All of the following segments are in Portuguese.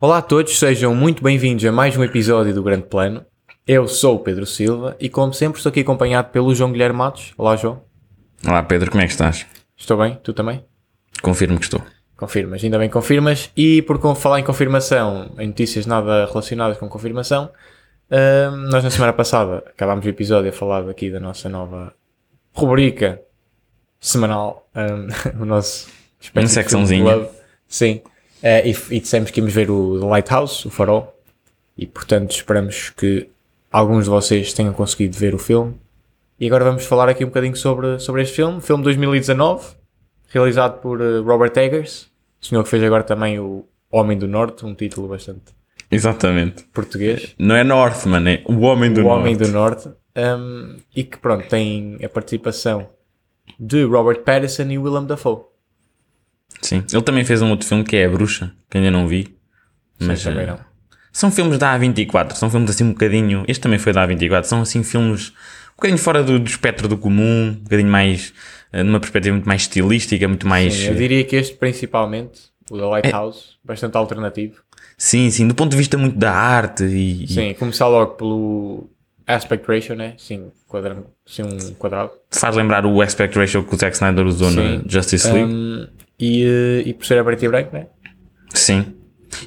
Olá a todos, sejam muito bem-vindos a mais um episódio do Grande Plano. Eu sou o Pedro Silva e, como sempre, estou aqui acompanhado pelo João Guilherme Matos. Olá, João. Olá Pedro, como é que estás? Estou bem? Tu também? Confirmo que estou. Confirmas, ainda bem confirmas. E por falar em confirmação, em notícias nada relacionadas com confirmação, hum, nós na semana passada acabámos o episódio a falar aqui da nossa nova rubrica semanal, hum, o nosso Uma secçãozinha. Sim. Eh, e, e dissemos que íamos ver o The Lighthouse, o Farol, e portanto esperamos que alguns de vocês tenham conseguido ver o filme. E agora vamos falar aqui um bocadinho sobre, sobre este filme, filme de 2019, realizado por eh, Robert Eggers, o senhor que fez agora também o Homem do Norte, um título bastante Exatamente. português. Não é Northman, é o Homem do o Norte. Homem do Norte. um, e que pronto, tem a participação de Robert Pattinson e Willem Dafoe. Sim. Ele também fez um outro filme que é A Bruxa, que ainda não vi. Mas Sim, também eh, não. são filmes da A24, são filmes assim um bocadinho. Este também foi da A24, são assim filmes um bocadinho fora do, do espectro do comum, um bocadinho mais. eh, numa perspectiva muito mais estilística, muito mais. Sim, eu diria que este principalmente, o The Lighthouse, bastante alternativo. Sim, sim, do ponto de vista muito da arte e. e Sim, começar logo pelo aspect ratio, né? Sim, quadrado, sim um quadrado. faz lembrar o aspect ratio que o Zack Snyder usou Sim. na Justice League. Um, e, e por ser a preto e branco, né? Sim.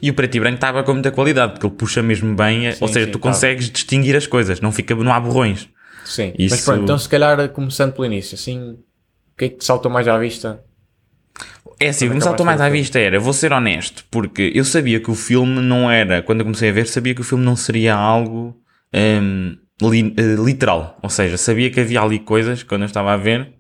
E o preto e branco estava com muita qualidade, porque ele puxa mesmo bem, ou seja, sim, tu tá. consegues distinguir as coisas, não fica, não há borrões. Sim. Mas Isso- pronto, então se calhar começando pelo início, assim, o que é que te saltou mais à vista? É assim, o que me saltou mais à vista era, vou ser honesto, porque eu sabia que o filme não era, quando eu comecei a ver, sabia que o filme não seria algo hum, li- eh, literal. Ou seja, sabia que havia ali coisas, quando eu estava a ver,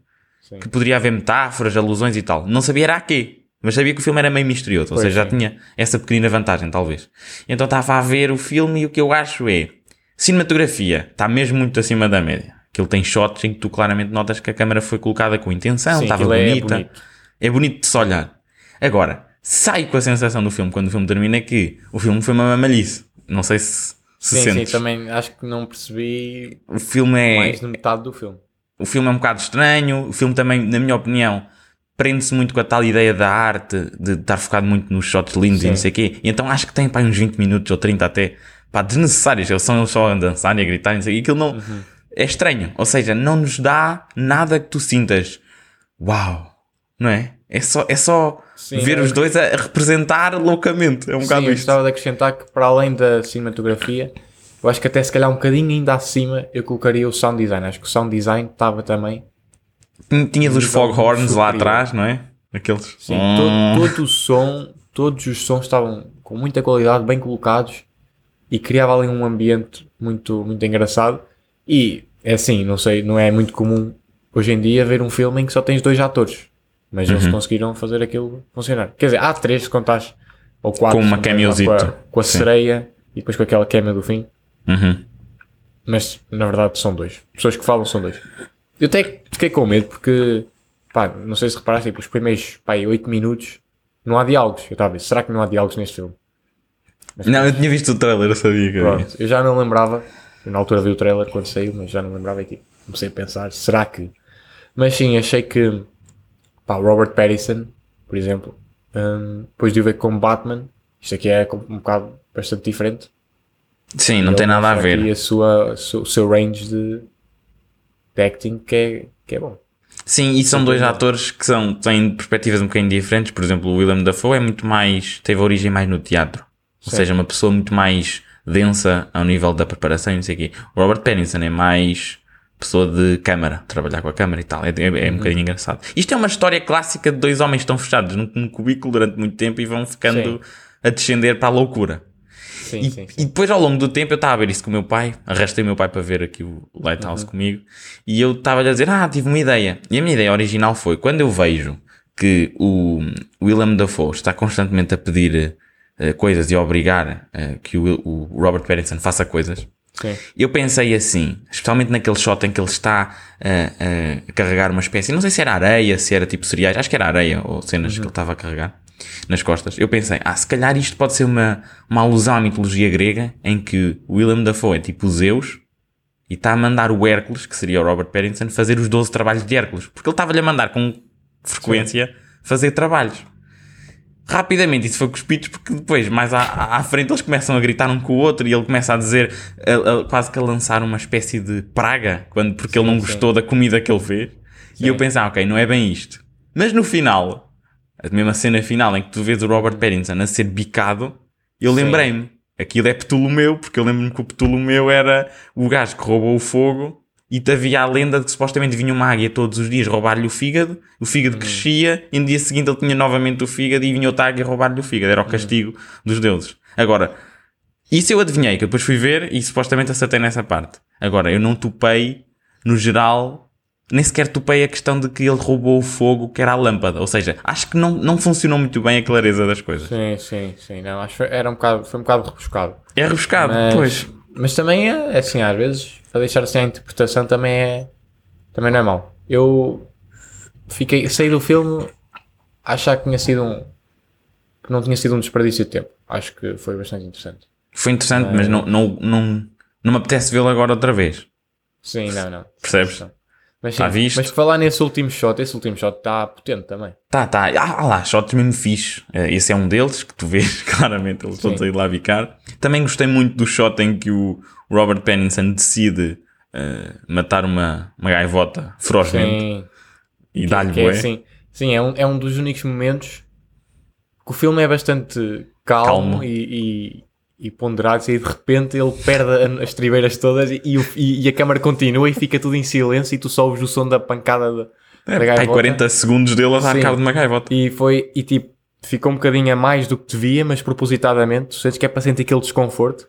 Sim. que poderia haver metáforas, alusões e tal. Não sabia era a quê. Mas sabia que o filme era meio misterioso, ou Pois, seja, já sim. tinha essa pequenina vantagem, talvez. Então estava a ver o filme e o que eu acho é cinematografia, está mesmo muito acima da média. Aquilo tem shots em que tu claramente notas que a câmera foi colocada com intenção, Sim, estava é bonita. bonito. É bonito de se olhar. Agora, sai com a sensação do filme quando o filme termina que o filme foi uma mamalhice. Não sei se, se Sim, sim, sentes. também acho que não percebi O filme é. mais de metade do filme. O filme é um bocado estranho. O filme também, na minha opinião, prende-se muito com a tal ideia da arte, de estar focado muito nos shots lindos Sim. e não sei o quê. E então acho que tem pá, uns 20 minutos ou 30 até, pá, desnecessários. Eles são eles só a dançar e a gritar e não sei o quê. E aquilo não. Uhum. É estranho. Ou seja, não nos dá nada que tu sintas. Uau! Não é? É só, é só Sim, ver é- os dois a representar loucamente. É um Sim, bocado isto. gostava de acrescentar que para além da cinematografia, eu acho que até se calhar um bocadinho ainda acima eu colocaria o sound design. Acho que o sound design estava também. Tinha- dos foghorns lá atrás, não é? Aqueles. Sim, Hum. todo, todo o som, todos os sons estavam com muita qualidade, bem colocados e criava ali um ambiente muito, muito engraçado. E é assim, não sei, não é muito comum hoje em dia ver um filme em que só tens dois atores, mas eles Uhum. conseguiram fazer aquilo funcionar. Quer dizer, há três se contares, ou quatro, Com uma cameozito. com a, com a sereia e depois com aquela cameo do fim. Uhum. Mas na verdade são dois. Pessoas que falam são dois. Eu até fiquei com medo porque, pá, não sei se reparaste, tipo, os primeiros, pá, 8 minutos não há diálogos. Eu estava a ver, será que não há diálogos neste filme? Mas, Não, eu tinha visto o trailer, eu sabia que pronto, eu já não lembrava. Eu na altura vi o trailer quando saiu, mas já não lembrava e tipo, comecei a pensar, será que. Mas sim, achei que, pá, Robert Pattinson, por exemplo, hum, depois de o ver como Batman, isto aqui é um bocado bastante diferente. Sim, não tem nada a ver. aqui a sua, o seu- o seu range de, de acting que é, que é bom. Sim, e são dois atores que são, têm perspectivas um bocadinho diferentes. Por exemplo, o Willem Dafoe é muito mais. teve origem mais no teatro. Ou Sim. seja, uma pessoa muito mais densa ao nível da preparação e não sei o quê. O Robert Pattinson é mais pessoa de câmara, trabalhar com a câmara e tal. É, é, é Uhum. um bocadinho engraçado. Isto é uma história clássica de dois homens que estão fechados num, num cubículo durante muito tempo e vão ficando Sim. a descender para a loucura. Sim, E, sim, e depois, ao longo do tempo, eu estava a ver isso com o meu pai, arrastei o meu pai para ver aqui o Lighthouse comigo, e eu estava-lhe a dizer: Ah, tive uma ideia. E a minha ideia original foi: quando eu vejo que o Willem Dafoe está constantemente a pedir eh, coisas e a obrigar eh, que o, o Robert Pattinson faça coisas, Sim. eu pensei assim, especialmente naquele shot em que ele está a, a carregar uma espécie, não sei se era areia, se era tipo cereais, acho que era areia ou cenas que ele estava a carregar nas costas. Eu pensei, ah, se calhar isto pode ser uma, uma alusão à mitologia grega em que o Willem Dafoe é tipo Zeus e está a mandar o Hércules, que seria o Robert Pattinson, fazer os 12 trabalhos de Hércules. Porque ele estava-lhe a mandar com frequência fazer trabalhos. Rapidamente isso foi pitos, porque depois, mais à, à frente, eles começam a gritar um com o outro e ele começa a dizer, a- a- quase que a lançar uma espécie de praga, quando, porque ele não sim. gostou da comida que ele fez. E eu Sim. pensei, ah, ok, não é bem isto. Mas no final, a mesma cena final em que tu vês o Robert Pattinson a ser bicado, eu Sim. lembrei-me. Aquilo é Ptolomeu, porque eu lembro-me que o Ptolomeu era o gajo que roubou o fogo e havia a lenda de que supostamente vinha uma águia todos os dias roubar-lhe o fígado, o fígado crescia e no dia seguinte ele tinha novamente o fígado e vinha outra águia roubar-lhe o fígado. Era o castigo dos deuses. Agora, isso eu adivinhei, que eu depois fui ver e supostamente acertei nessa parte. Agora, eu não topei, no geral, nem sequer topei a questão de que ele roubou o fogo, que era a lâmpada. Ou seja, acho que não, não funcionou muito bem a clareza das coisas. Sim, sim, sim. Não, acho que era um bocado, foi um bocado rebuscado. É rebuscado, Mas, pois. mas também é assim, às vezes, a deixar assim a interpretação também é. Também não é mau. Eu fiquei, saí do filme a achar que tinha sido um. que não tinha sido um desperdício de tempo. Acho que foi bastante interessante. Foi interessante, mas não, não, não, não me apetece vê-lo agora outra vez. Sim, não, não. Percebes? Mas, sim, Tá visto? mas falar nesse último shot, esse último shot está potente também. Tá, tá. Ah, ah lá, shots mesmo fixe. Eh, Esse é um deles, que tu vês claramente, eles todos Sim. aí lá a bicar. Também gostei muito do shot em que o Robert Pattinson decide eh, matar uma, uma gaivota ferozmente Sim. e dá-lhe é assim, sim, é um, é um dos únicos momentos que o filme é bastante calmo, Calmo. E, e, e ponderado e de repente ele perde as tribeiras todas e, e, e- a câmara continua e fica tudo em silêncio e tu só ouves o som da pancada da, É, da gaivota. 40 segundos dele a dar Sim. cabo de uma gaivota. E foi, e tipo, ficou um bocadinho a mais do que devia, mas propositadamente, tu sentes que é para sentir aquele desconforto.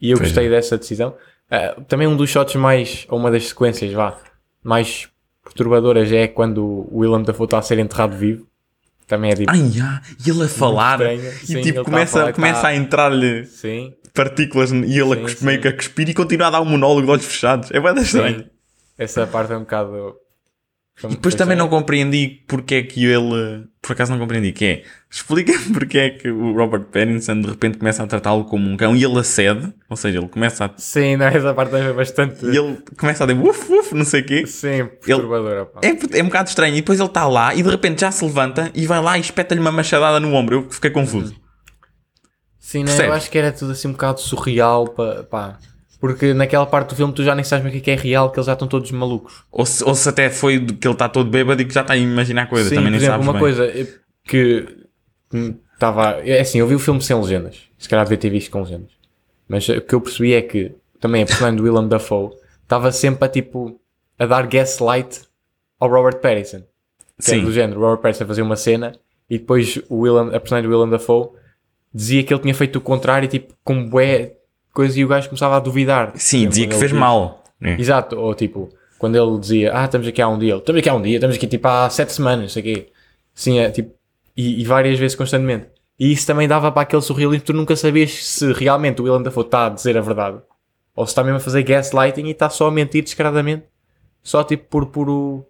E eu gostei dessa decisão. Ah, também um dos shots mais, ou uma das sequências, vá, mais perturbadoras é quando o Willem Dafoe está a ser enterrado vivo. Também é tipo, Ai, ah, e ele a falar estranho. e Sim, tipo tá a começa, começa tá- a entrar-lhe partículas e ele a Sim, cuspe- meio que a cuspir e continua a dar um monólogo de olhos fechados. É bem estranho. Essa parte é um bocado. E depois também não compreendi porque é que ele. Por acaso não compreendi. Que é. Explica-me porque é que o Robert Pattinson de repente começa a tratá-lo como um cão e ele acede. Ou seja, ele começa a. Sim, não, essa parte também é bastante. E ele começa a dizer uf, uf, não sei o quê. Sim, perturbadora. pá. É, é um bocado estranho. E depois ele está lá e de repente já se levanta e vai lá e espeta-lhe uma machadada no ombro. Eu fiquei confuso. Sim, né? eu acho que era tudo assim um bocado surreal, pá, pá. Porque naquela parte do filme tu já nem sabes o que é que é real, que eles já estão todos malucos. Ou, se, ou se até foi que ele está todo bêbado e que já está a imaginar coisas. Também por nem exemplo, sabes uma bem. coisa eh, que estava. É assim, eu vi o filme sem legendas. Se calhar devia ter visto com legendas. Mas o que eu percebi é que também a personagem do Willem Dafoe estava sempre a tipo a dar gaslight ao Robert Pattinson. Que Sim. do género, o Robert Pattinson fazia uma cena e depois o Willem, a personagem do Willem Dafoe dizia que ele tinha feito o contrário, tipo, com bué coisa e o gajo começava a duvidar. Sim, dizia que fez diz- mal. É. Exato, ou tipo, quando ele dizia, ah, estamos aqui há um dia, estamos aqui há um dia, estamos aqui tipo há sete semanas, sei quê. Sim, é tipo, e, e várias vezes constantemente. E isso também dava para aquele surrealismo, tu nunca sabias se realmente o Willem Dafoe está a dizer a verdade, ou se está mesmo a fazer gaslighting e está só a mentir descaradamente, só tipo por puro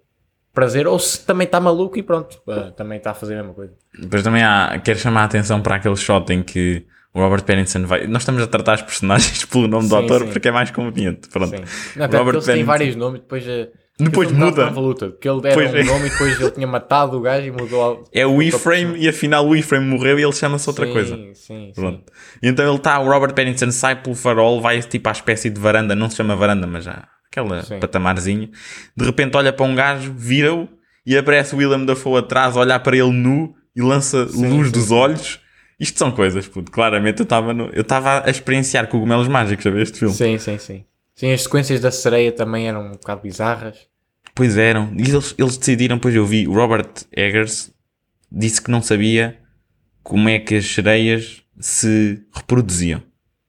prazer, ou se também está maluco e pronto, ah, também está a fazer a mesma coisa. Depois também há, quero chamar a atenção para aquele shot em que o Robert Pattinson vai. Nós estamos a tratar os personagens pelo nome do Sim, autor sim. porque é mais conveniente. Pronto. Sim. Não, Robert têm Pattinson. vários nomes, depois, eh, Depois muda. convoluto, porque ele era Pois um é. nome e depois ele tinha matado o gajo e mudou. ao- É o E-Frame e afinal o E-Frame morreu e ele chama-se outra sim, coisa. Sim, sim. Pronto. E então ele está, o Robert Pattinson sai pelo farol, vai tipo à espécie de varanda, não se chama varanda, mas já aquela Sim. patamarzinho. De repente olha para um gajo, vira-o e aparece o Willem Dafoe atrás a olhar para ele nu e lança luz sim, dos olhos. Isto são coisas, puto. Claramente eu estava no- eu estava a experienciar cogumelos mágicos a ver este filme. Sim, sim, sim. Sim, as sequências da sereia também eram um bocado bizarras. Pois eram. E eles, eles decidiram, pois eu vi, Robert Eggers disse que não sabia como é que as sereias se reproduziam.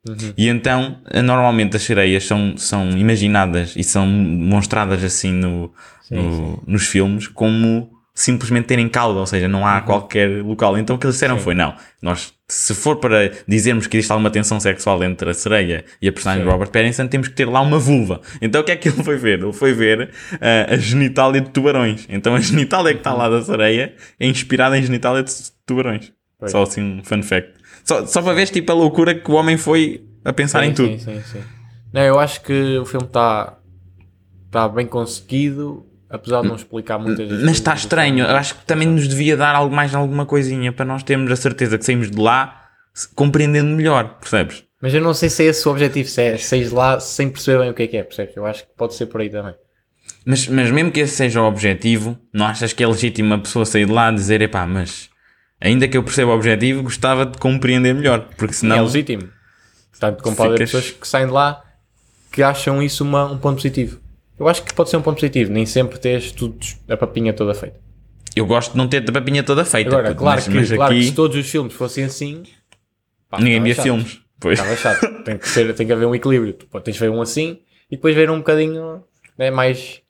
Uhum. E então, eh, normalmente as sereias são, são imaginadas e são mostradas assim no, Sim, no- nos filmes como simplesmente terem cauda, ou seja, não há qualquer local. Então o que eles disseram Uhum. Sim. foi, não, nós, se for para dizermos que existe alguma tensão sexual entre a sereia e a personagem de Robert Pattinson, temos que ter lá uma vulva. Então o que é que ele foi ver? Ele foi ver eh, a genitália de tubarões. Então a genitália que está lá da sereia é inspirada em genitália de tubarões. Pois. Só assim um fun fact. Só, só para ver tipo a loucura que o homem foi a pensar sim, em tudo. Sim, sim, sim. Não, eu acho que o filme está tá bem conseguido, apesar de não explicar muitas das Mas está estranho. Eu acho que também nos devia dar algo mais alguma coisinha para nós termos a certeza que saímos de lá compreendendo melhor, percebes? Mas eu não sei se é esse o objetivo, se é sair de lá sem perceber bem o que é que é, percebes? Eu acho que pode ser por aí também. Mas, mas mesmo que esse seja o objetivo, não achas que é legítimo a pessoa sair de lá e dizer, epá, mas ainda que eu perceba o objetivo, gostava de compreender melhor, porque é senão... legítimo. Tanto como pode haver Ficas- pessoas que saem de lá que acham isso uma- um ponto positivo. Eu acho que pode ser um ponto positivo, nem sempre tens tudo, a papinha toda feita. Eu gosto de não ter a papinha toda feita. Agora, puto, claro, mas, que, mas claro que aqui se todos os filmes fossem assim, pá, ninguém via chato. filmes. Pois. Estava chato. tem, que ser, tem que haver um equilíbrio. Tu tens de ver um assim e depois ver um bocadinho né, mais,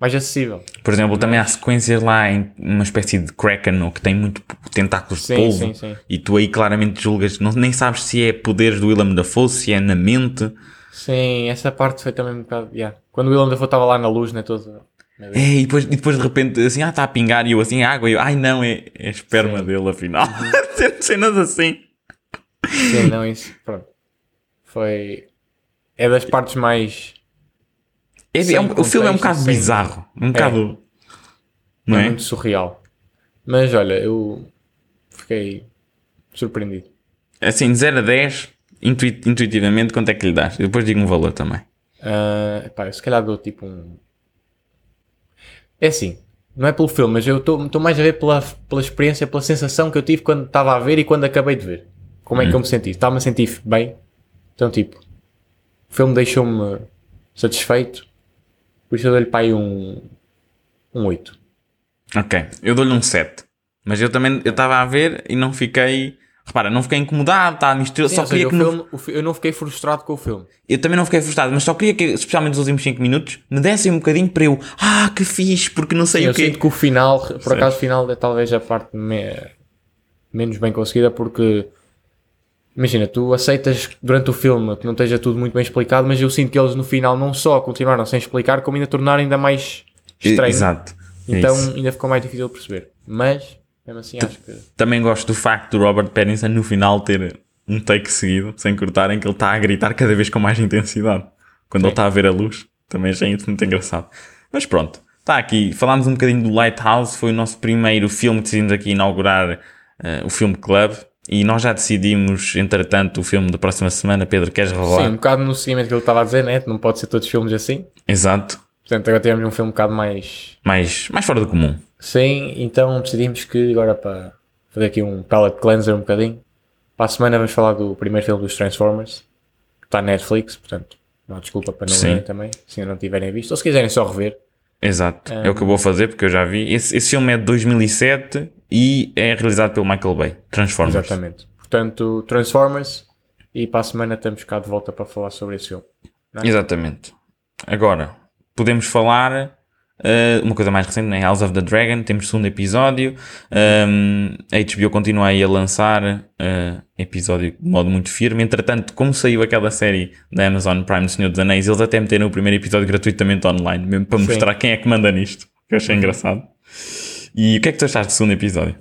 mais acessível. Por exemplo, também há sequências lá em uma espécie de Kraken ou que tem muito tentáculos de Sim, polvo sim, sim. e tu aí claramente julgas, não, nem sabes se é poderes do Willem Dafoe, se é na mente. Sim, essa parte foi também um bocado. Yeah. Quando o Willem Dafoe estava lá na luz, né? Todo. Deus. É, e depois, e depois de repente assim, ah, está a pingar e eu assim, água, e eu, ai não, é, é esperma Sim. dele afinal. Cenas assim. Sim, não, isso. Pronto. Foi. É das partes mais. É, é um- o filme é um bocado sem- bizarro, um bocado. Não é é? muito surreal. Mas olha, eu fiquei surpreendido. Assim, de 0 a 10, intui- intuitivamente, quanto é que lhe dás? Eu depois digo um valor também. Ah, pá, eu se calhar dou tipo um. É assim, não é pelo filme, mas eu estou mais a ver pela, pela experiência, pela sensação que eu tive quando estava a ver e quando acabei de ver. Como é que eu me senti? Estava-me a sentir bem. Então, tipo, o filme deixou-me satisfeito. Por isso eu dou-lhe para aí um, um 8. Ok, eu dou-lhe um 7. Mas eu também eu estava a ver e não fiquei. Repara, não fiquei incomodado, tá, misterioso. Sim, Só queria seja, que o filme, eu não fiquei frustrado com o filme. Eu também não fiquei frustrado, mas só queria que, especialmente nos últimos 5 minutos, me dessem um bocadinho para eu. Ah, que fixe, porque não sei eu o quê. sinto que o final, por Sim. acaso, o final é talvez a parte me- menos bem conseguida, porque imagina, tu aceitas durante o filme que não esteja tudo muito bem explicado, mas eu sinto que eles no final não só continuaram sem explicar, como ainda tornaram ainda mais estranho. Exato. é Então isso. ainda ficou mais difícil de perceber. Mas, mesmo assim, acho que. Também gosto do facto do Robert Pattinson no final ter um take seguido, sem cortar, em que ele está a gritar cada vez com mais intensidade. Quando ele está a ver a luz. Também achei isso muito engraçado. Mas pronto, está aqui. Falámos um bocadinho do Lighthouse, foi o nosso primeiro filme que decidimos aqui inaugurar eh, o Filme Club. E nós já decidimos, entretanto, o filme da próxima semana. Pedro, queres revelar? Sim, um bocado no seguimento que ele estava a dizer, né? Não pode ser todos filmes assim. Exato. Portanto, agora temos um filme um bocado mais. Mais, mais fora do comum. Sim, então decidimos que agora para fazer aqui um palette cleanser um bocadinho, para a semana vamos falar do primeiro filme dos Transformers, que está na Netflix, portanto, não há desculpa para não Sim. verem também, se ainda não tiverem visto, ou se quiserem só rever. Exato. É o que eu vou fazer, porque eu já vi. Esse, esse filme é de 2007 e é realizado pelo Michael Bay. Transformers. Exatamente. Portanto, Transformers, e para a semana estamos cá de volta para falar sobre esse filme. Exatamente. Agora, podemos falar eh, uma coisa mais recente, né? House of the Dragon, temos segundo episódio. Um, a HBO continua aí a lançar eh, episódio de modo muito firme. Entretanto, como saiu aquela série da Amazon Prime do Senhor dos Anéis, eles até meteram o primeiro episódio gratuitamente online, mesmo para Sim. mostrar quem é que manda nisto. Que eu achei engraçado. E o que é que tu achaste do segundo episódio?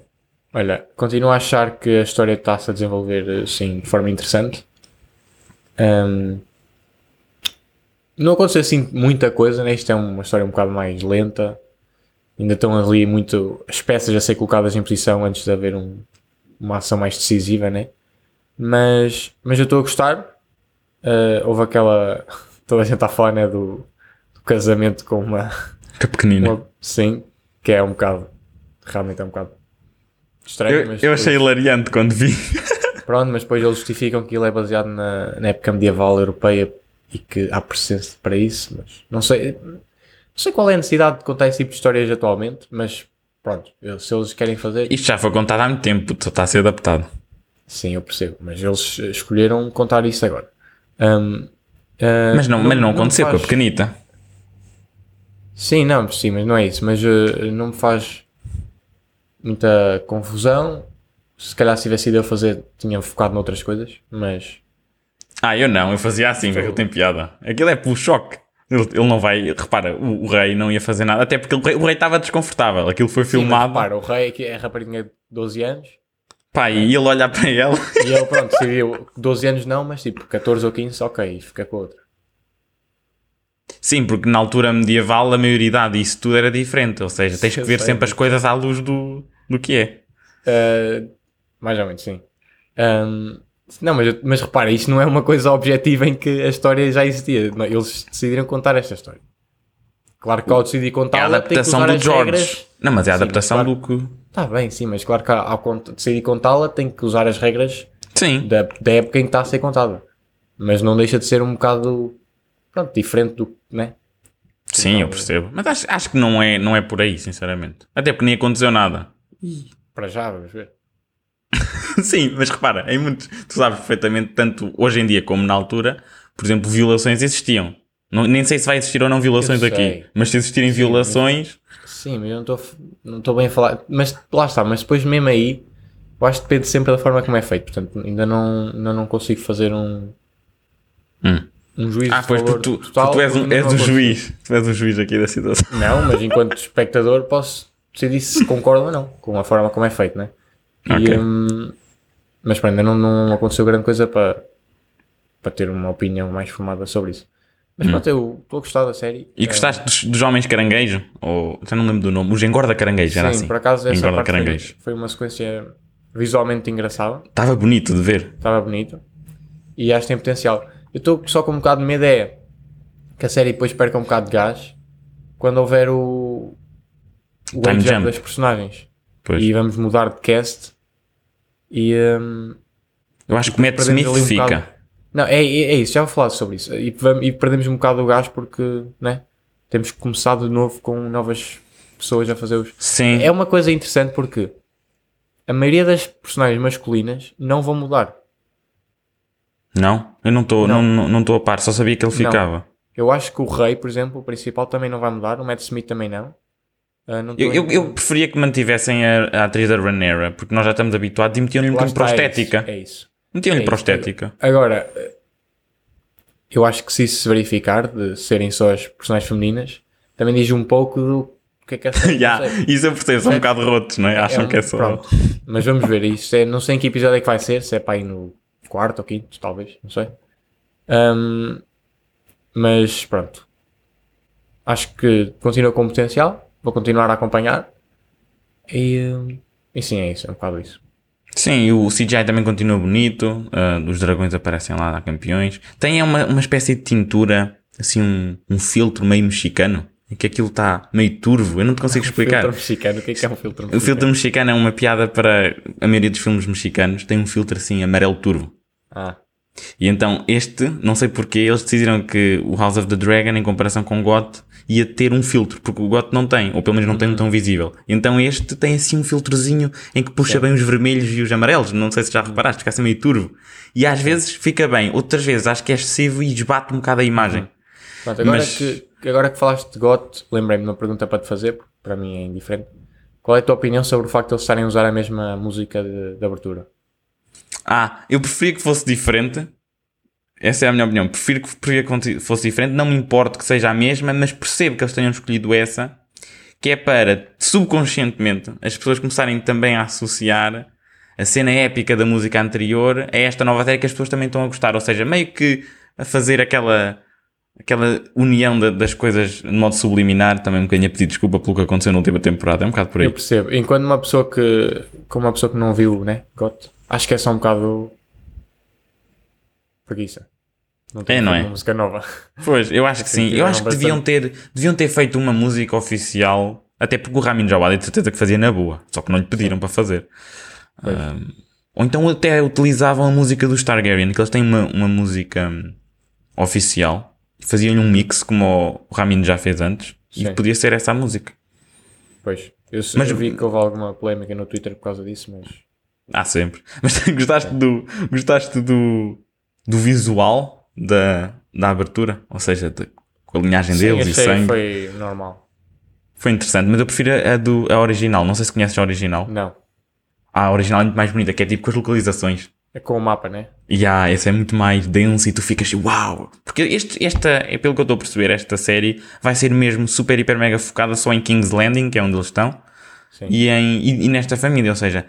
Olha, continuo a achar que a história está-se a desenvolver assim, de forma interessante. Ahm, não aconteceu assim muita coisa, né? Isto é uma história um bocado mais lenta. Ainda estão ali muito as peças a ser colocadas em posição antes de haver um- uma ação mais decisiva, né? Mas, mas eu estou a gostar. Ah, houve aquela. Toda a gente está a falar, né? Do, do casamento com uma, Que pequenina. uma. Sim, que é um bocado. Realmente é um bocado estranho. Eu, mas eu depois- achei hilariante quando vi. Pronto, mas depois eles justificam que ele é baseado na, na época medieval europeia e que há precedente para isso, mas não sei, não sei qual é a necessidade de contar esse tipo de histórias atualmente, mas pronto, se eles querem fazer, Isto já foi contado há muito tempo, está a ser adaptado. sim, eu percebo, mas eles escolheram contar isso agora. Hum, ah, Mas não, mas não aconteceu com a faz- pequenita. Sim, não, sim, mas não é isso, mas ah, não me faz muita confusão. Se calhar se tivesse ido a fazer, tinha focado noutras coisas, mas Ah, eu não, eu fazia assim, porque aquilo tem piada. Aquilo é pelo choque. Ele, ele não vai, repara, o, o rei não ia fazer nada, até porque o rei, o rei estava desconfortável. Aquilo foi Sim, filmado. repara, o rei que é rapariga de 12 anos Pá, e ele olhar para ela. e ele, pronto, decidiu 12 anos não, mas tipo 14 ou 15, ok, fica com a outra. Sim, porque na altura medieval a maioridade isso tudo era diferente. Ou seja, tens que ver sei, sempre as coisas à luz do, do que é. Uh, mais ou menos, sim. Um, não, mas, mas repara, isto não é uma coisa objetiva em que a história já existia. Não, Eles decidiram contar esta história. Claro que ao decidir É a contá-la, tem que adaptação usar do as George. regras. Não, mas é a Sim, adaptação claro. do que. Está bem, sim, mas claro que ao cont- decidir contá-la, tem que usar as regras Sim. da, da época em que está a ser contada. Mas não deixa de ser um bocado pronto, diferente do. Né? Sim, eu percebo. Mas acho, acho que não é, não é por aí, sinceramente. Até porque nem aconteceu nada. Para já, vamos ver. Sim, mas repara, em muitos, tu sabes perfeitamente, tanto hoje em dia como na altura, por exemplo, violações existiam. Não, nem sei se vai existir ou não violações aqui, mas se existirem violações, Sim, mas eu não estou não bem a falar. Mas lá está, mas depois mesmo aí, eu acho que depende sempre da forma como é feito. Portanto, ainda não, ainda não consigo fazer um, Hum. um juízo Ah, pois, porque tu, total, porque tu és, um, és o juiz. Tu és o juiz aqui da situação. Não, mas enquanto espectador posso decidir se concordo ou não com a forma como é feito, né? Ok. E, hum, mas pronto, ainda não, não aconteceu grande coisa para, para ter uma opinião mais formada sobre isso. Mas pronto, eu estou a gostar da série. Hum. E Eh, gostaste dos, dos Homens Caranguejo? Ou, já não lembro do nome. Os Engorda Caranguejo, era Sim, assim. por acaso essa Engorda parte foi, Caranguejo. foi uma sequência visualmente engraçada. Estava bonito de ver. estava bonito e acho que tem potencial. Eu estou só com um bocado de medo é que a série depois perca um bocado de gás quando houver o, o Time jump. das personagens Pois. e vamos mudar de cast e hum, Eu acho que o Matt Smith um fica. bocado. não, é, é, é isso, já vou falar sobre isso e, e perdemos um bocado o gás porque né, temos que começar de novo com novas pessoas a fazer os Sim. é uma coisa interessante porque a maioria das personagens masculinas não vão mudar Não? Eu não estou Não. não. Não, não a par, só sabia que ele Não. ficava. Eu acho que o Rei, por exemplo, o principal também não vai mudar, o Matt Smith também não. Ah, Eu, eu, eu preferia que mantivessem a, a atriz da Ranera, porque nós já estamos habituados e metiam-lhe um bocadinho é prostética. isso, É isso. Metiam-lhe é isso. prostética. Agora, eu acho que se isso se verificar, de serem só as personagens femininas, também diz um pouco do que é que é essa Já, isso eu percebo, são um bocado rotos, não é? Acham um- que é só. pronto. Mas vamos ver, isto é, não sei em que episódio é que vai ser, se é para ir no quarto ou quinto, talvez, não sei. Ahm, mas pronto. Acho que continua com potencial, vou continuar a acompanhar. E, e sim, é isso, é um bocado isso. Sim, o CGI também continua bonito, ah, os dragões aparecem lá, dá campeões. Tem uma, uma espécie de tintura, assim, um, um filtro meio mexicano, que aquilo está meio turvo, eu não te consigo explicar. Filtro mexicano, o que é que é um filtro O mexicano? filtro mexicano é uma piada para a maioria dos filmes mexicanos, tem um filtro assim amarelo turvo. Ah, E então este, não sei porquê, eles decidiram que o House of the Dragon, em comparação com o GOT, ia ter um filtro, porque o GOT não tem, ou pelo menos não tem um tão visível. Então este tem assim um filtrozinho em que puxa bem os vermelhos e os amarelos, não sei se já reparaste, fica assim meio turvo. E às vezes fica bem, outras vezes acho que é excessivo e desbate um bocado a imagem. pronto, agora, Mas- que, agora que falaste de GOT, lembrei-me de uma pergunta para te fazer, porque para mim é indiferente. Qual é a tua opinião sobre o facto de eles estarem a usar a mesma música de, de abertura? Ah, eu preferia que fosse diferente. Essa é a minha opinião. Prefiro que, fosse diferente. Não me importa que seja a mesma, mas percebo que eles tenham escolhido essa, que é para, subconscientemente, as pessoas começarem também a associar a cena épica da música anterior a esta nova série que as pessoas também estão a gostar. Ou seja, meio que a fazer aquela, aquela união da- das coisas de modo subliminar. Também um bocadinho a pedir desculpa pelo que aconteceu na última temporada. É um bocado por aí. Eu percebo. Enquanto uma pessoa que, como uma pessoa que não viu, né, GOT, acho que é só um bocado preguiça. Não tem É, não é? uma música nova. Pois, eu acho que sim. Eu acho que deviam ter, deviam ter feito uma música oficial, até porque o Ramin Djawadi de certeza que fazia na boa, só que não lhe pediram para fazer. Um, ou então até utilizavam a música do Stargarian, que eles têm uma, uma música oficial, e faziam-lhe um mix como o Ramin já fez antes, e Sim. podia ser essa a música. Pois. Eu, Mas- mas, eu vi que houve alguma polémica no Twitter por causa disso, mas Há sempre. Mas gostaste do, gostaste do, do visual da, da abertura? Ou seja, de- com a linhagem Sim, deles e sangue. foi normal. Foi interessante, mas eu prefiro a, do, a original. Não sei se conheces a original. Não. Ah, a original é muito mais bonita, que é tipo com as localizações. É com o mapa, né? E ah, esse é muito mais denso e tu ficas assim, uau! Porque este, esta, é pelo que eu estou a perceber, esta série vai ser mesmo super, hiper, mega focada só em King's Landing, que é onde eles estão, Sim. e, em, e, e nesta família. Ou seja,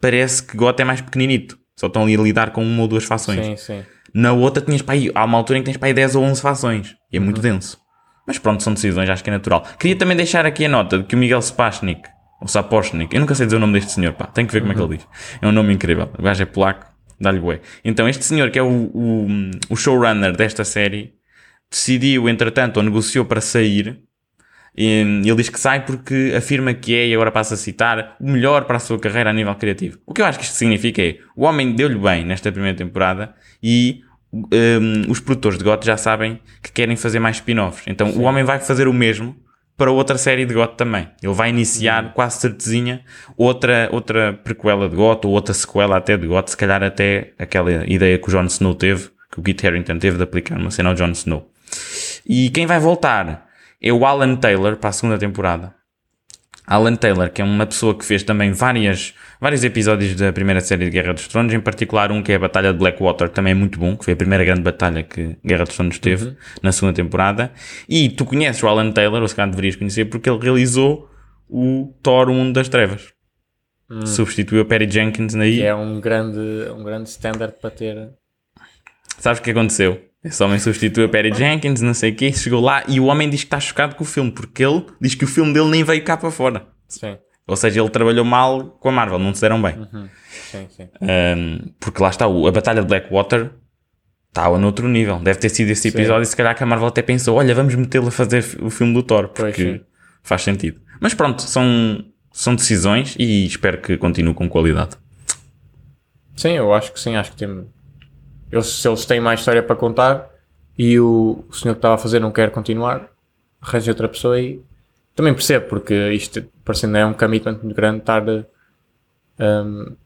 parece que Gotham é mais pequeninito. Só estão ali a lidar com uma ou duas fações. Sim, sim. Na outra tinhas para aí, há uma altura em que tens para aí 10 ou 11 fações. E é Uhum. muito denso. Mas pronto, são decisões, acho que é natural. Queria também deixar aqui a nota de que o Miguel Spashnik, ou Sapochnik, eu nunca sei dizer o nome deste senhor, pá, tenho que ver como é que ele diz. É um nome incrível. O gajo é polaco, dá-lhe bué. Então, este senhor que é o, o, o showrunner desta série, decidiu, entretanto, ou negociou para sair. E ele diz que sai porque afirma que é, e agora passa a citar, o melhor para a sua carreira a nível criativo. O que eu acho que isto significa é, o homem deu-lhe bem nesta primeira temporada e um, os produtores de GOT já sabem que querem fazer mais spin-offs. Então Sim. o homem vai fazer o mesmo para outra série de GOT também. Ele vai iniciar, uhum. quase certezinha, outra, outra prequela de GOT ou outra sequela até de GOT, se calhar até aquela ideia que o Jon Snow teve, que o Kit Harington teve de aplicar uma cena ao Jon Snow. E quem vai voltar é o Alan Taylor para a segunda temporada. Alan Taylor, que é uma pessoa que fez também várias, vários episódios da primeira série de Guerra dos Tronos, em particular um que é a Batalha de Blackwater, também é muito bom, que foi a primeira grande batalha que Guerra dos Tronos teve uhum. na segunda temporada. E tu conheces o Alan Taylor, ou se calhar deverias conhecer, porque ele realizou o Thor 1 das Trevas. Hum. Substituiu a Perry Jenkins aí. Que é um grande, um grande standard para ter. Sabes o que aconteceu? Esse homem substitui a Perry Jenkins, não sei o quê, chegou lá e o homem diz que está chocado com o filme, porque ele diz que o filme dele nem veio cá para fora. Sim. Ou seja, ele trabalhou mal com a Marvel, não se deram bem. Uhum. Sim, sim. Um, porque lá está, a Batalha de Blackwater estava noutro nível. Deve ter sido esse episódio sim. e se calhar que a Marvel até pensou, olha, vamos metê-lo a fazer o filme do Thor, porque pois, faz sentido. Mas pronto, são, são decisões e espero que continue com qualidade. Sim, eu acho que sim, acho que tem, eles, se eles têm mais história para contar e o, o senhor que estava a fazer não quer continuar, arranja outra pessoa e também percebo, porque isto parecendo é um commitment muito grande estar. Um,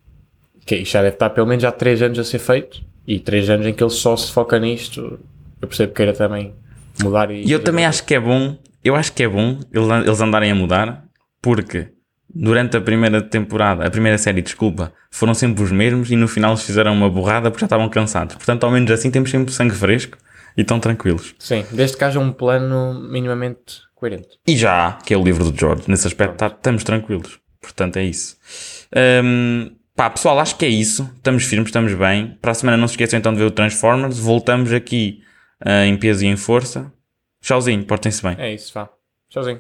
que isto já deve estar pelo menos há 3 anos a ser feito e 3 anos em que ele só se foca nisto. Eu percebo que queira também mudar e. E eu também acho que é bom, eu acho que é bom eles andarem a mudar, porque durante a primeira temporada, a primeira série, desculpa, foram sempre os mesmos e no final eles fizeram uma borrada porque já estavam cansados. Portanto, ao menos assim temos sempre sangue fresco e estão tranquilos. Sim, desde que haja um plano minimamente coerente. E já há, que é o livro do George. Nesse aspecto tá, estamos tranquilos. Portanto, é isso. Um, pá, pessoal, acho que é isso. Estamos firmes, estamos bem. Para a semana não se esqueçam então de ver o Transformers. Voltamos aqui uh, em peso e em força. Tchauzinho, portem-se bem. É isso, vá. Tchauzinho.